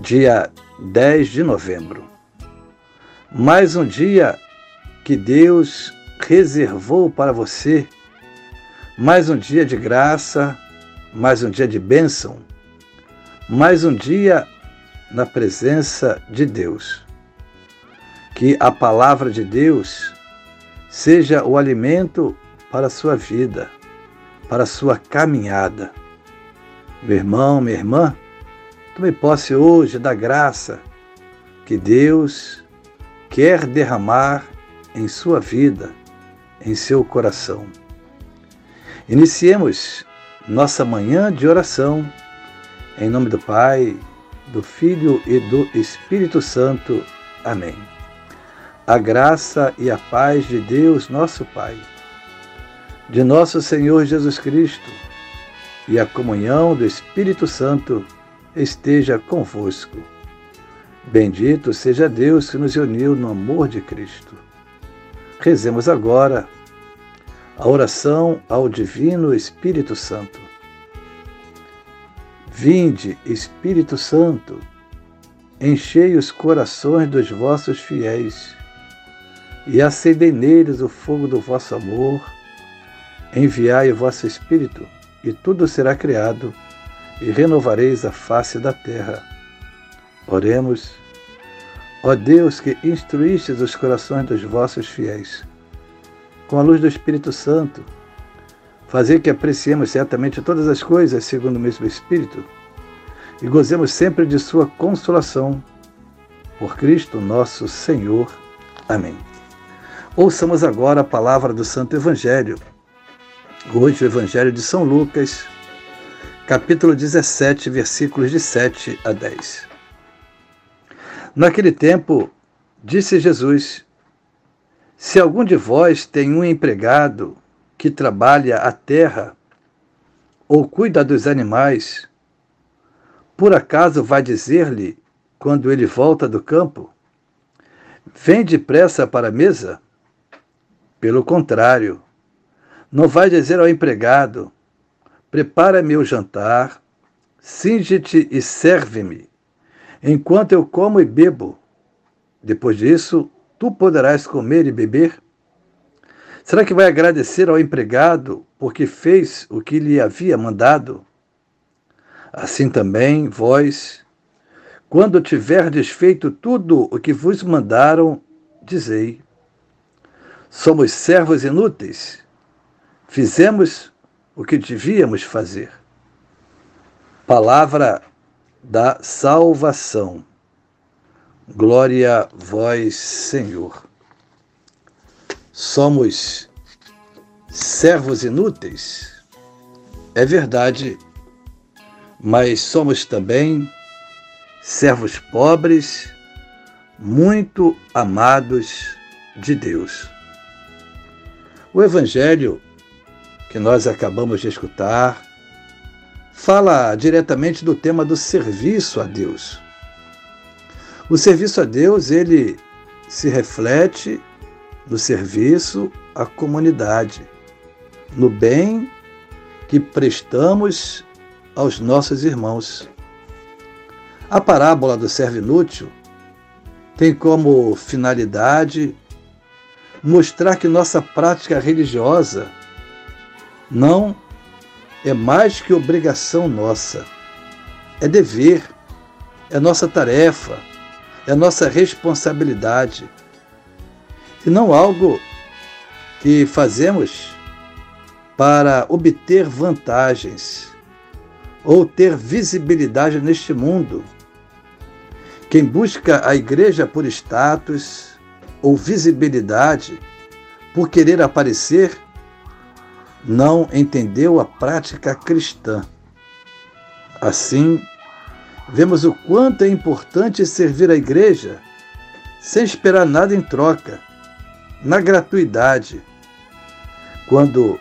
dia 10 de novembro. Mais um dia que Deus reservou para você. Mais um dia de graça, mais um dia de bênção, mais um dia na presença de Deus. Que a palavra de Deus seja o alimento para a sua vida, para a sua caminhada. Meu irmão, minha irmã, tome posse hoje da graça que Deus quer derramar em sua vida, em seu coração. Iniciemos nossa manhã de oração em nome do Pai, do Filho e do Espírito Santo. Amém. A graça e a paz de Deus, nosso Pai, de nosso Senhor Jesus Cristo e a comunhão do Espírito Santo esteja convosco. Bendito seja Deus que nos uniu no amor de Cristo. Rezemos agora a oração ao Divino Espírito Santo. Vinde, Espírito Santo, enchei os corações dos vossos fiéis e acendei neles o fogo do vosso amor. Enviai o vosso Espírito e tudo será criado e renovareis a face da terra. Oremos. Ó Deus que instruístes os corações dos vossos fiéis, com a luz do Espírito Santo, fazer que apreciemos certamente todas as coisas segundo o mesmo Espírito e gozemos sempre de Sua consolação. Por Cristo nosso Senhor. Amém. Ouçamos agora a palavra do Santo Evangelho. Hoje, o Evangelho de São Lucas, capítulo 17, versículos de 7 a 10. Naquele tempo, disse Jesus: Se algum de vós tem um empregado que trabalha a terra ou cuida dos animais, por acaso vai dizer-lhe, quando ele volta do campo, Vem depressa para a mesa? Pelo contrário, não vai dizer ao empregado, Prepara-me o jantar, singe-te e serve-me, enquanto eu como e bebo. Depois disso, tu poderás comer e beber? Será que vai agradecer ao empregado porque fez o que lhe havia mandado? Assim também, vós, quando tiverdes feito tudo o que vos mandaram, dizei: Somos servos inúteis. Fizemos o que devíamos fazer. Palavra da salvação. Glória a vós, Senhor. Somos servos inúteis? É verdade, mas somos também servos pobres, muito amados de Deus. O Evangelho que nós acabamos de escutar fala diretamente do tema do serviço a Deus. O serviço a Deus, ele se reflete no serviço à comunidade, no bem que prestamos aos nossos irmãos. A parábola do servo inútil tem como finalidade mostrar que nossa prática religiosa não é mais que obrigação nossa, é dever, é nossa tarefa, é nossa responsabilidade. E não algo que fazemos para obter vantagens ou ter visibilidade neste mundo. Quem busca a igreja por status ou visibilidade, por querer aparecer, não entendeu a prática cristã. Assim, vemos o quanto é importante servir a igreja sem esperar nada em troca, na gratuidade. Quando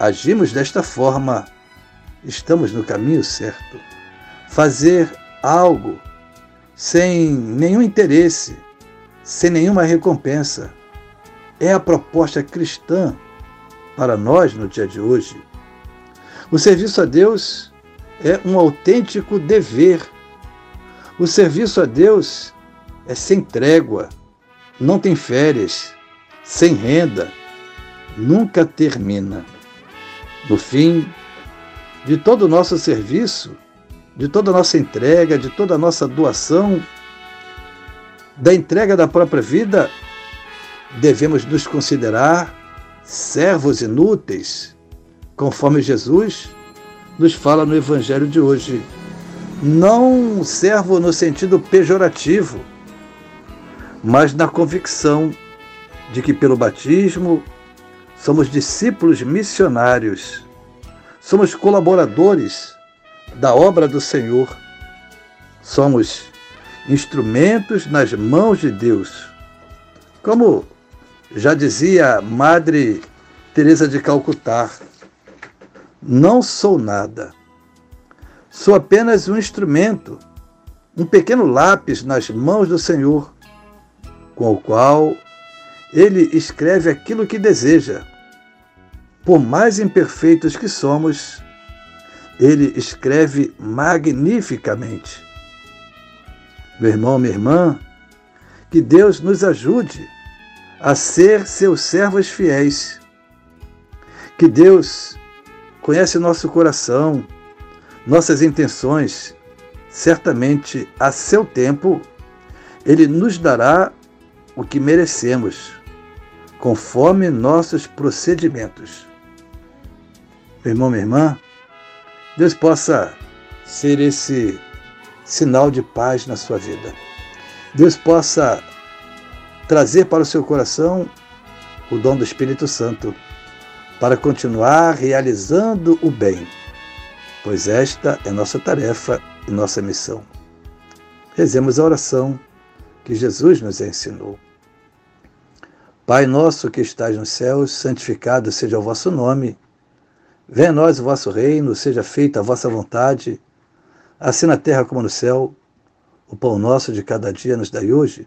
agimos desta forma, estamos no caminho certo. Fazer algo sem nenhum interesse, sem nenhuma recompensa, é a proposta cristã para nós no dia de hoje. O serviço a Deus é um autêntico dever. O serviço a Deus é sem trégua, não tem férias, sem renda, nunca termina. No fim de todo o nosso serviço, de toda a nossa entrega, de toda a nossa doação, da entrega da própria vida, devemos nos considerar servos inúteis, conforme Jesus nos fala no Evangelho de hoje. Não servo no sentido pejorativo, mas na convicção de que pelo batismo somos discípulos missionários, somos colaboradores da obra do Senhor, somos instrumentos nas mãos de Deus. Como já dizia Madre Teresa de Calcutá, não sou nada. Sou apenas um instrumento, um pequeno lápis nas mãos do Senhor, com o qual ele escreve aquilo que deseja. Por mais imperfeitos que somos, ele escreve magnificamente. Meu irmão, minha irmã, que Deus nos ajude a ser seus servos fiéis. Que Deus conhece nosso coração, nossas intenções. Certamente, a seu tempo, Ele nos dará o que merecemos, conforme nossos procedimentos. Meu irmão, minha irmã, Deus possa ser esse sinal de paz na sua vida. Deus possa trazer para o seu coração o dom do Espírito Santo para continuar realizando o bem, pois esta é nossa tarefa e nossa missão. Rezemos a oração que Jesus nos ensinou. Pai nosso que estás nos céus, santificado seja o vosso nome. Venha a nós o vosso reino, seja feita a vossa vontade, assim na terra como no céu. O pão nosso de cada dia nos dai hoje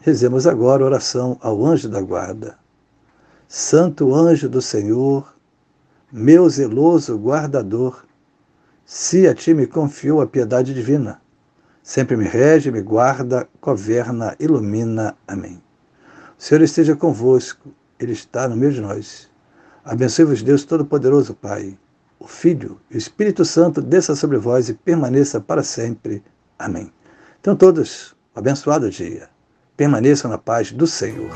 Rezemos agora a oração ao anjo da guarda. Santo anjo do Senhor, meu zeloso guardador, se a ti me confiou a piedade divina, sempre me rege, me guarda, governa, ilumina. Amém. O Senhor esteja convosco, Ele está no meio de nós. Abençoe-vos, Deus Todo-Poderoso, Pai, o Filho e o Espírito Santo, desça sobre vós e permaneça para sempre. Amém. Então, todos, um abençoado dia. Permaneçam na paz do Senhor.